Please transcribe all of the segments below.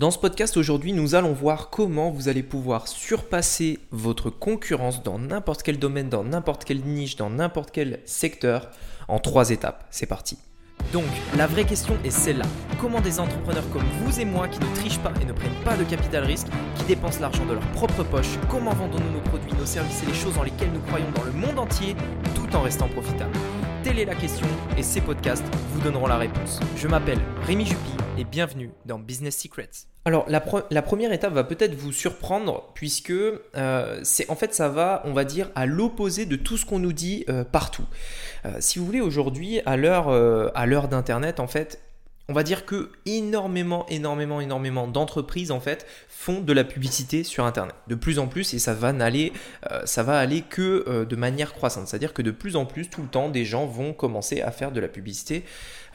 Dans ce podcast aujourd'hui, nous allons voir comment vous allez pouvoir surpasser votre concurrence dans n'importe quel domaine, dans n'importe quelle niche, dans n'importe quel secteur en trois étapes. C'est parti. Donc, la vraie question est celle-là. Comment des entrepreneurs comme vous et moi qui ne trichent pas et ne prennent pas de capital risque, qui dépensent l'argent de leur propre poche, comment vendons-nous nos produits, nos services et les choses dans lesquelles nous croyons dans le monde entier tout en restant profitables? Telle est la question et ces podcasts vous donneront la réponse. Je m'appelle Rémi Jupy et bienvenue dans Business Secrets. Alors la, première étape va peut-être vous surprendre puisque euh, c'est en fait ça va, on va dire, à l'opposé de tout ce qu'on nous dit euh, partout. Euh, si vous voulez aujourd'hui, à l'heure à l'heure d'internet, en fait, on va dire que énormément, énormément, énormément d'entreprises en fait font de la publicité sur Internet. De plus en plus, et ça va n'aller, euh, ça va aller que euh, de manière croissante. C'est-à-dire que de plus en plus, tout le temps, des gens vont commencer à faire de la publicité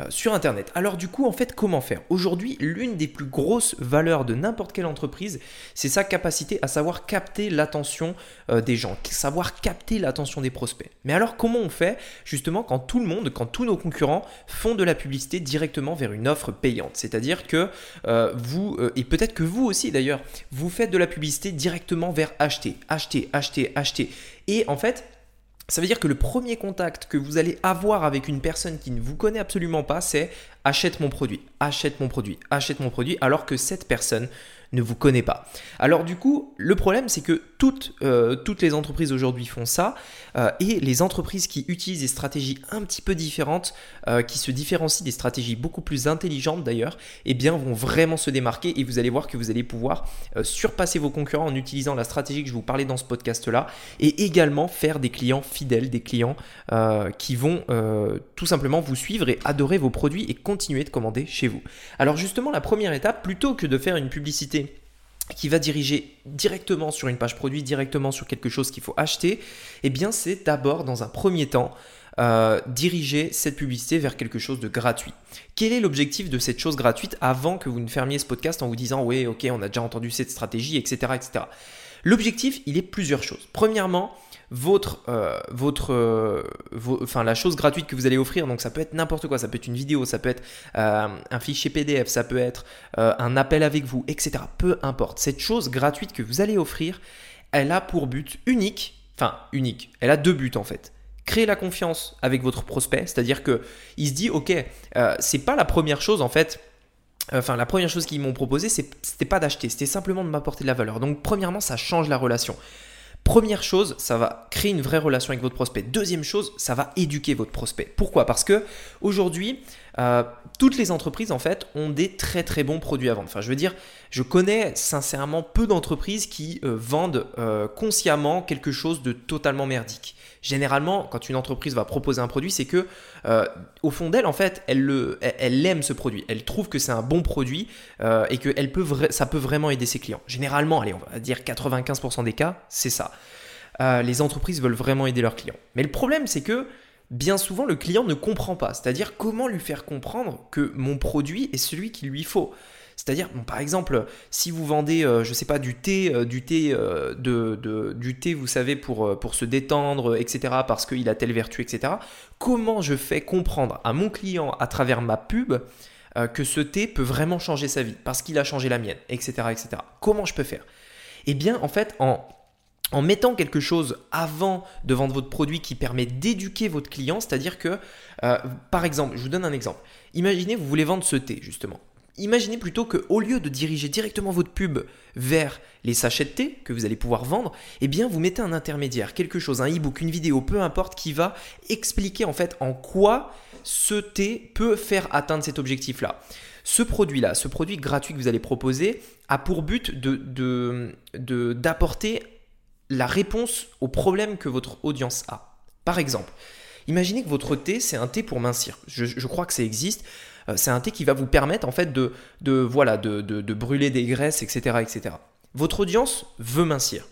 euh, sur Internet. Alors du coup, en fait, comment faire? Aujourd'hui, l'une des plus grosses valeurs de n'importe quelle entreprise, c'est sa capacité à savoir capter l'attention des gens, savoir capter l'attention des prospects. Mais alors, comment on fait justement quand tout le monde, quand tous nos concurrents font de la publicité directement vers une offre payante? C'est-à-dire que vous, et peut-être que vous aussi d'ailleurs, vous faites de la publicité directement vers acheter, acheter, acheter, acheter. Et en fait, ça veut dire que le premier contact que vous allez avoir avec une personne qui ne vous connaît absolument pas, c'est achète mon produit, achète mon produit, achète mon produit, alors que cette personne ne vous connaît pas. Alors du coup, le problème c'est que toutes, euh, toutes les entreprises aujourd'hui font ça euh, et les entreprises qui utilisent des stratégies un petit peu différentes, euh, qui se différencient des stratégies beaucoup plus intelligentes d'ailleurs, eh bien vont vraiment se démarquer et vous allez voir que vous allez pouvoir surpasser vos concurrents en utilisant la stratégie que je vous parlais dans ce podcast là et également faire des clients fidèles, des clients qui vont tout simplement vous suivre et adorer vos produits et continuer de commander chez vous. Alors justement, la première étape, plutôt que de faire une publicité qui va diriger directement sur une page produit, directement sur quelque chose qu'il faut acheter, eh bien c'est d'abord dans un premier temps euh, diriger cette publicité vers quelque chose de gratuit. Quel est l'objectif de cette chose gratuite avant que vous ne fermiez ce podcast en vous disant oui ok on a déjà entendu cette stratégie etc etc. L'objectif il est plusieurs choses. Premièrement votre, euh, votre, euh, enfin la chose gratuite que vous allez offrir. Donc ça peut être n'importe quoi, ça peut être une vidéo, ça peut être euh, un fichier PDF, ça peut être un appel avec vous, etc. Peu importe. Cette chose gratuite que vous allez offrir, elle a pour but unique, enfin unique. Elle a deux buts en fait créer la confiance avec votre prospect, c'est-à-dire que il se dit ok, c'est pas la première chose en fait. Enfin, la première chose qu'ils m'ont proposé, c'était pas d'acheter, c'était simplement de m'apporter de la valeur. Donc, premièrement, ça change la relation. Première chose, ça va créer une vraie relation avec votre prospect. Deuxième chose, ça va éduquer votre prospect. Pourquoi? Parce que aujourd'hui, euh, toutes les entreprises en fait ont des très très bons produits à vendre. Enfin, je veux dire, je connais sincèrement peu d'entreprises qui euh, vendent euh, consciemment quelque chose de totalement merdique. Généralement, quand une entreprise va proposer un produit, c'est que au fond d'elle, en fait, elle, le, aime ce produit. Elle trouve que c'est un bon produit et que peut ça peut vraiment aider ses clients. Généralement, allez, on va dire 95% des cas, c'est ça. Les entreprises veulent vraiment aider leurs clients. Mais le problème, c'est que bien souvent, le client ne comprend pas. C'est-à-dire comment lui faire comprendre que mon produit est celui qu'il lui faut? C'est-à-dire, par exemple, si vous vendez, je euh, je sais pas, du thé, euh, du thé, euh, du thé, vous savez, pour, pour se détendre, etc., parce qu'il a telle vertu, etc., comment je fais comprendre à mon client à travers ma pub que ce thé peut vraiment changer sa vie, parce qu'il a changé la mienne, etc., etc. Comment je peux faire? Eh bien, en fait, en en mettant quelque chose avant de vendre votre produit qui permet d'éduquer votre client, c'est-à-dire que, par exemple, je vous donne un exemple. Imaginez, vous voulez vendre ce thé, justement. Imaginez plutôt qu'au lieu de diriger directement votre pub vers les sachets de thé que vous allez pouvoir vendre, eh bien vous mettez un intermédiaire, quelque chose, un e-book, une vidéo, peu importe, qui va expliquer en fait en quoi ce thé peut faire atteindre cet objectif-là. Ce produit-là, ce produit gratuit que vous allez proposer, a pour but d'apporter de, la réponse au problème que votre audience a. Par exemple, imaginez que votre thé, c'est un thé pour mincir. je crois que ça existe. Euh, c'est un thé qui va vous permettre en fait de, voilà, de, de, brûler des graisses, etc., etc. Votre audience veut mincir.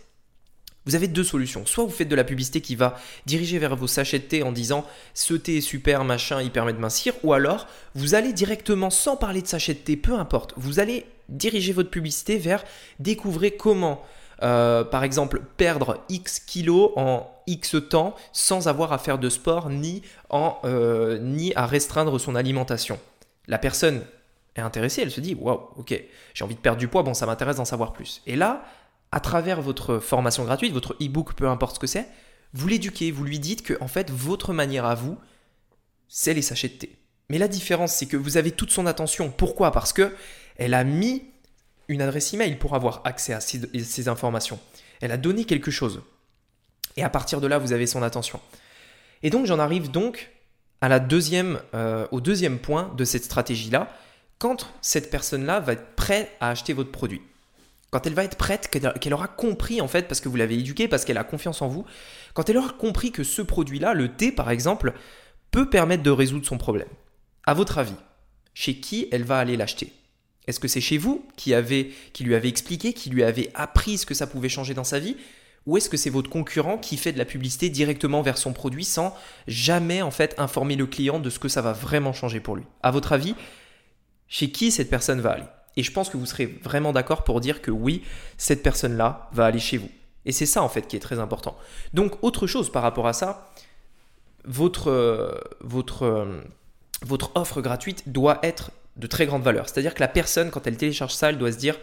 Vous avez deux solutions. Soit vous faites de la publicité qui va diriger vers vos sachets de thé en disant ce thé est super, machin, il permet de mincir. Ou alors vous allez directement, sans parler de sachet de thé, peu importe, vous allez diriger votre publicité vers découvrir comment, euh, par exemple, perdre X kilos en X temps sans avoir à faire de sport euh, ni à restreindre son alimentation. La personne, est intéressée, elle se dit waouh, ok, j'ai envie de perdre du poids, bon, ça m'intéresse d'en savoir plus. Et là, à travers votre formation gratuite, votre e-book, peu importe ce que c'est, vous l'éduquez, vous lui dites que en fait, votre manière à vous, c'est les sachets de thé. Mais la différence, c'est que vous avez toute son attention. Pourquoi? Parce que elle a mis une adresse email pour avoir accès à ces, informations. Elle a donné quelque chose. Et à partir de là, vous avez son attention. Et donc, j'en arrive donc euh, au deuxième point de cette stratégie-là. Quand cette personne-là va être prête à acheter votre produit, quand elle va être prête, qu'elle aura compris en fait, parce que vous l'avez éduquée, parce qu'elle a confiance en vous, quand elle aura compris que ce produit-là, le thé par exemple, peut permettre de résoudre son problème. À votre avis, chez qui elle va aller l'acheter? Est-ce que c'est chez vous qui, qui lui avez expliqué, qui lui avez appris ce que ça pouvait changer dans sa vie? Ou est-ce que c'est votre concurrent qui fait de la publicité directement vers son produit sans jamais en fait informer le client de ce que ça va vraiment changer pour lui? À votre avis, chez qui cette personne va aller? Et je pense que vous serez vraiment d'accord pour dire que oui, cette personne-là va aller chez vous. Et c'est ça en fait qui est très important. Donc autre chose par rapport à ça, votre, euh, votre, euh, votre offre gratuite doit être de très grande valeur. C'est-à-dire que la personne, quand elle télécharge ça, elle doit se dire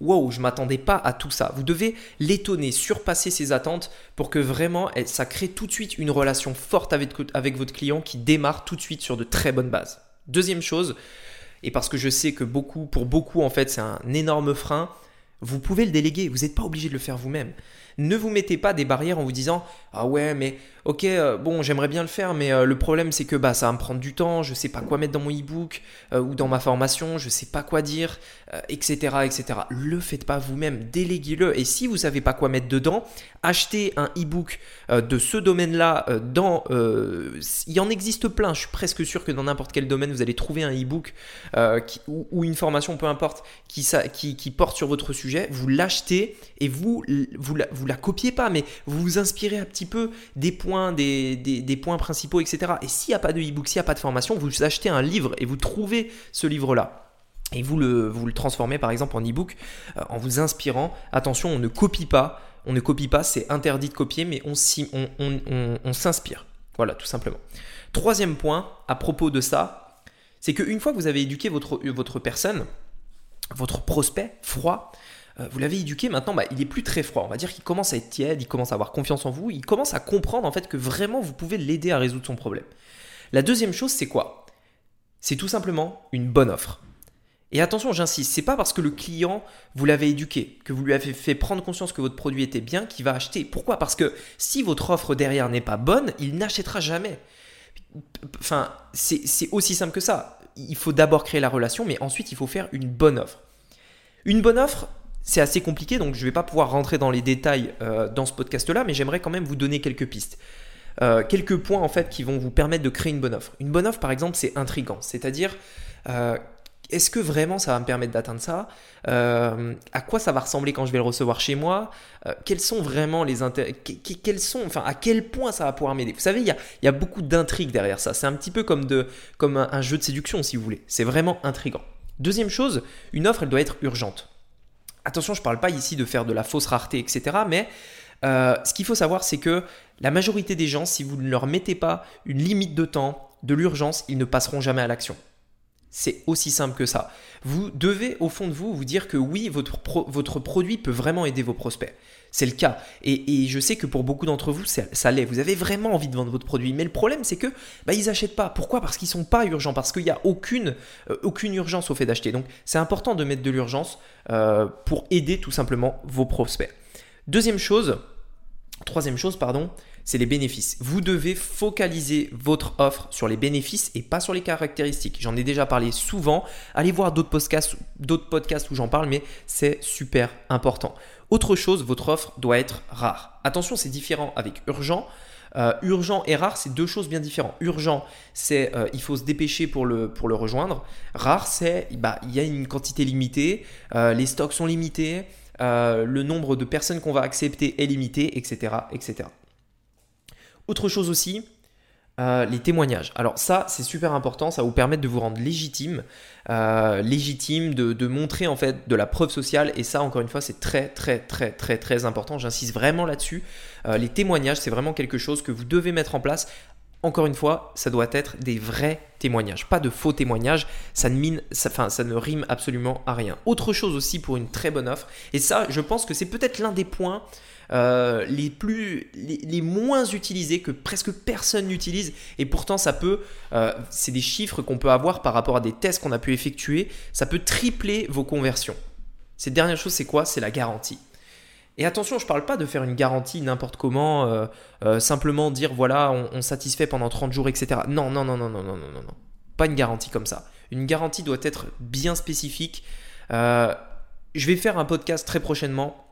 Wow, je m'attendais pas à tout ça. Vous devez l'étonner, surpasser ses attentes pour que vraiment ça crée tout de suite une relation forte avec, avec votre client qui démarre tout de suite sur de très bonnes bases. Deuxième chose, et parce que je sais que beaucoup, pour beaucoup en fait, c'est un énorme frein, vous pouvez le déléguer, vous n'êtes pas obligé de le faire vous-même. Ne vous mettez pas des barrières en vous disant ah ouais mais ok euh, bon j'aimerais bien le faire mais euh, le problème c'est que bah ça va me prendre du temps, je sais pas quoi mettre dans mon e-book euh, ou dans ma formation, je sais pas quoi dire, etc etc. Le faites pas vous-même, déléguez-le. Et si vous savez pas quoi mettre dedans, achetez un e-book de ce domaine-là dans il en existe plein, je suis presque sûr que dans n'importe quel domaine vous allez trouver un e-book ou, une formation peu importe qui, ça, qui porte sur votre sujet, vous l'achetez et vous vous, vous la copiez pas, mais vous vous inspirez un petit peu des points, des, des, points principaux, etc. Et s'il n'y a pas de e-book, s'il n'y a pas de formation, vous achetez un livre et vous trouvez ce livre-là. Et vous le, vous le transformez par exemple en e-book euh, en vous inspirant. Attention, on ne copie pas. On ne copie pas, c'est interdit de copier, mais on, on s'inspire. Voilà, tout simplement. Troisième point à propos de ça, c'est qu'une fois que vous avez éduqué votre, votre personne, votre prospect froid, euh, vous l'avez éduqué, maintenant bah, il est plus très froid. On va dire qu'il commence à être tiède, il commence à avoir confiance en vous, il commence à comprendre en fait que vraiment vous pouvez l'aider à résoudre son problème. La deuxième chose, c'est quoi? C'est tout simplement une bonne offre. Et attention, j'insiste, c'est pas parce que le client vous l'avez éduqué, que vous lui avez fait prendre conscience que votre produit était bien, qu'il va acheter. Pourquoi? Parce que si votre offre derrière n'est pas bonne, il n'achètera jamais. Enfin, c'est aussi simple que ça. Il faut d'abord créer la relation, mais ensuite il faut faire une bonne offre. Une bonne offre, c'est assez compliqué, donc je ne vais pas pouvoir rentrer dans les détails euh, dans ce podcast-là, mais j'aimerais quand même vous donner quelques pistes. Euh, quelques points en fait qui vont vous permettre de créer une bonne offre. Une bonne offre, par exemple, c'est intrigant, c'est-à-dire euh, est-ce que vraiment ça va me permettre d'atteindre ça? À quoi ça va ressembler quand je vais le recevoir chez moi? Quels sont vraiment les intérêts Quels sont, enfin, à quel point ça va pouvoir m'aider? Vous savez, il y a, beaucoup d'intrigues derrière ça. C'est un petit peu comme, comme un jeu de séduction, si vous voulez. C'est vraiment intrigant. Deuxième chose, une offre, elle doit être urgente. Attention, je ne parle pas ici de faire de la fausse rareté, etc. Mais euh, ce qu'il faut savoir, c'est que la majorité des gens, si vous ne leur mettez pas une limite de temps, de l'urgence, ils ne passeront jamais à l'action. C'est aussi simple que ça. Vous devez au fond de vous vous dire que oui, votre, produit peut vraiment aider vos prospects. C'est le cas. Et, je sais que pour beaucoup d'entre vous, ça, l'est. Vous avez vraiment envie de vendre votre produit. Mais le problème, c'est que bah, ils n'achètent pas. Pourquoi? Parce qu'ils ne sont pas urgents. Parce qu'il n'y a aucune, euh, aucune urgence au fait d'acheter. Donc c'est important de mettre de l'urgence euh, pour aider tout simplement vos prospects. Deuxième chose, troisième chose, pardon, c'est les bénéfices. Vous devez focaliser votre offre sur les bénéfices et pas sur les caractéristiques. J'en ai déjà parlé souvent. Allez voir d'autres podcasts, d'autres podcasts où j'en parle, mais c'est super important. Autre chose, votre offre doit être rare. Attention, c'est différent avec urgent. Euh, urgent et rare, c'est deux choses bien différentes. Urgent, c'est euh, il faut se dépêcher pour le, pour le rejoindre. Rare, c'est bah, il y a une quantité limitée, euh, les stocks sont limités, le nombre de personnes qu'on va accepter est limité, etc., etc. Autre chose aussi, euh, les témoignages. Alors ça, c'est super important, ça vous permettre de vous rendre légitime, euh, légitime, de, montrer en fait de la preuve sociale. Et ça, encore une fois, c'est très très très très très important. J'insiste vraiment là-dessus. Euh, les témoignages, c'est vraiment quelque chose que vous devez mettre en place encore une fois, ça doit être des vrais témoignages, pas de faux témoignages. Ça ne, mine, enfin, ça ne rime absolument à rien. Autre chose aussi pour une très bonne offre, et ça, je pense que c'est peut-être l'un des points euh, les, plus, les, moins utilisés, que presque personne n'utilise. Et pourtant, ça peut, euh, c'est des chiffres qu'on peut avoir par rapport à des tests qu'on a pu effectuer, ça peut tripler vos conversions. Cette dernière chose, c'est quoi? C'est la garantie. Et attention, je ne parle pas de faire une garantie n'importe comment, euh, simplement dire voilà, on, satisfait pendant 30 jours, etc. Non, non, non, non, non, non, non, non, Pas une garantie comme ça. Une garantie doit être bien spécifique. Je vais faire un podcast très prochainement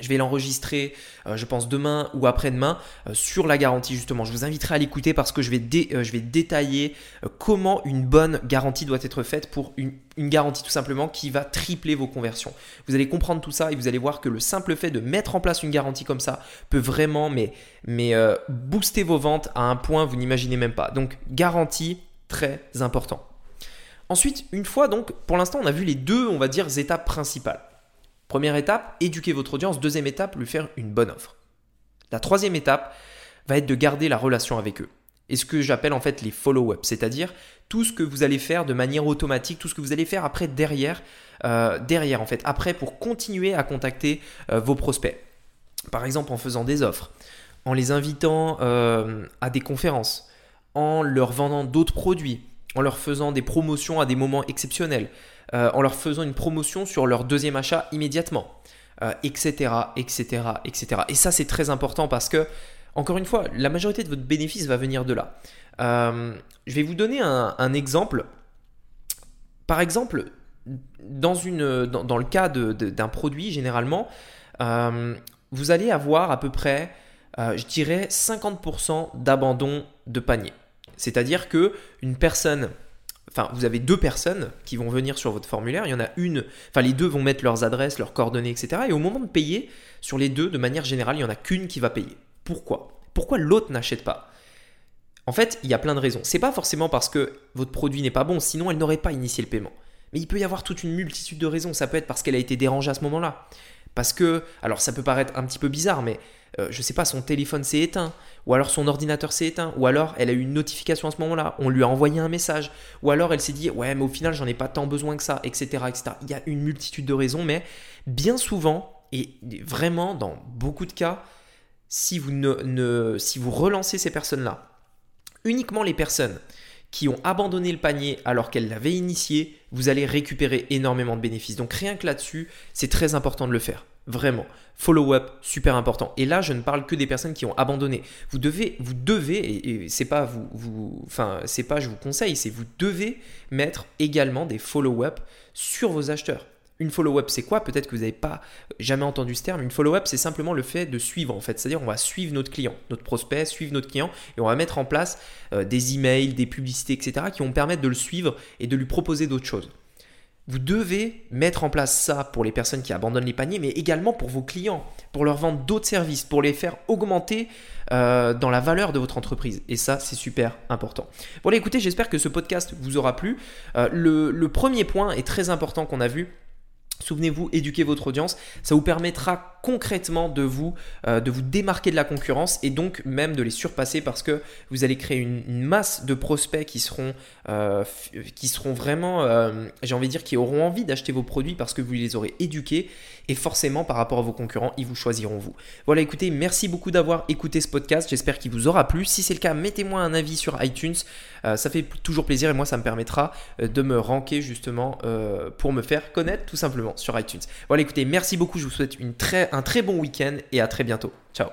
je vais l'enregistrer, euh, je pense, demain ou après-demain euh, sur la garantie, justement. Je vous inviterai à l'écouter parce que je vais, euh, détailler comment une bonne garantie doit être faite pour une, garantie tout simplement qui va tripler vos conversions. Vous allez comprendre tout ça et vous allez voir que le simple fait de mettre en place une garantie comme ça peut vraiment mais, mais, booster vos ventes à un point vous n'imaginez même pas. Donc, garantie, très important. Ensuite, une fois donc, pour l'instant, on a vu les deux, on va dire, étapes principales. Première étape, éduquer votre audience. Deuxième étape, lui faire une bonne offre. La troisième étape va être de garder la relation avec eux. Et ce que j'appelle en fait les follow-up, c'est-à-dire tout ce que vous allez faire de manière automatique, tout ce que vous allez faire après derrière, euh, derrière en fait, après pour continuer à contacter euh, vos prospects. Par exemple en faisant des offres, en les invitant euh, à des conférences, en leur vendant d'autres produits, en leur faisant des promotions à des moments exceptionnels, euh, en leur faisant une promotion sur leur deuxième achat immédiatement, etc., etc., etc. Et ça, c'est très important parce que, encore une fois, la majorité de votre bénéfice va venir de là. Euh, je vais vous donner un, exemple. Par exemple, dans, le cas d'un produit, généralement, euh, vous allez avoir à peu près, je dirais, 50% d'abandon de panier. C'est-à-dire que une personne Enfin, vous avez deux personnes qui vont venir sur votre formulaire. Il y en a une, enfin, les deux vont mettre leurs adresses, leurs coordonnées, etc. Et au moment de payer, sur les deux, de manière générale, il n'y en a qu'une qui va payer. Pourquoi? Pourquoi l'autre n'achète pas? En fait, il y a plein de raisons. C'est pas forcément parce que votre produit n'est pas bon, sinon elle n'aurait pas initié le paiement. Mais il peut y avoir toute une multitude de raisons. Ça peut être parce qu'elle a été dérangée à ce moment-là. Parce que, alors ça peut paraître un petit peu bizarre, mais je euh, je sais pas, son téléphone s'est éteint, ou alors son ordinateur s'est éteint, ou alors elle a eu une notification à ce moment-là, on lui a envoyé un message, ou alors elle s'est dit ouais mais au final j'en ai pas tant besoin que ça, etc., etc. Il y a une multitude de raisons, mais bien souvent, et vraiment dans beaucoup de cas, si vous, ne, si vous relancez ces personnes-là, uniquement les personnes qui ont abandonné le panier alors qu'elles l'avaient initié, vous allez récupérer énormément de bénéfices. Donc rien que là-dessus, c'est très important de le faire. Vraiment. Follow-up, super important. Et là, je ne parle que des personnes qui ont abandonné. Vous devez, vous devez, et, c'est pas vous, vous, enfin, c'est pas je vous conseille, c'est vous devez mettre également des follow-up sur vos acheteurs. Une follow-up, c'est quoi? Peut-être que vous n'avez pas jamais entendu ce terme. Une follow-up, c'est simplement le fait de suivre, en fait. C'est-à-dire, on va suivre notre client, notre prospect, suivre notre client, et on va mettre en place euh, des emails, des publicités, etc., qui vont permettre de le suivre et de lui proposer d'autres choses. Vous devez mettre en place ça pour les personnes qui abandonnent les paniers, mais également pour vos clients, pour leur vendre d'autres services, pour les faire augmenter euh, dans la valeur de votre entreprise. Et ça, c'est super important. Voilà, écoutez, j'espère que ce podcast vous aura plu. Euh, le premier point est très important qu'on a vu Souvenez-vous, éduquer votre audience, ça vous permettra concrètement de vous, euh, de vous démarquer de la concurrence et donc même de les surpasser parce que vous allez créer une, masse de prospects qui seront, euh, qui seront vraiment, euh, j'ai envie de dire, qui auront envie d'acheter vos produits parce que vous les aurez éduqués et forcément par rapport à vos concurrents, ils vous choisiront vous. Voilà, écoutez, merci beaucoup d'avoir écouté ce podcast, j'espère qu'il vous aura plu. Si c'est le cas, mettez-moi un avis sur iTunes, ça fait toujours plaisir et moi ça me permettra de me ranker justement pour me faire connaître tout simplement sur iTunes. Voilà, écoutez, merci beaucoup. Je vous souhaite une très, un très bon week-end et à très bientôt. Ciao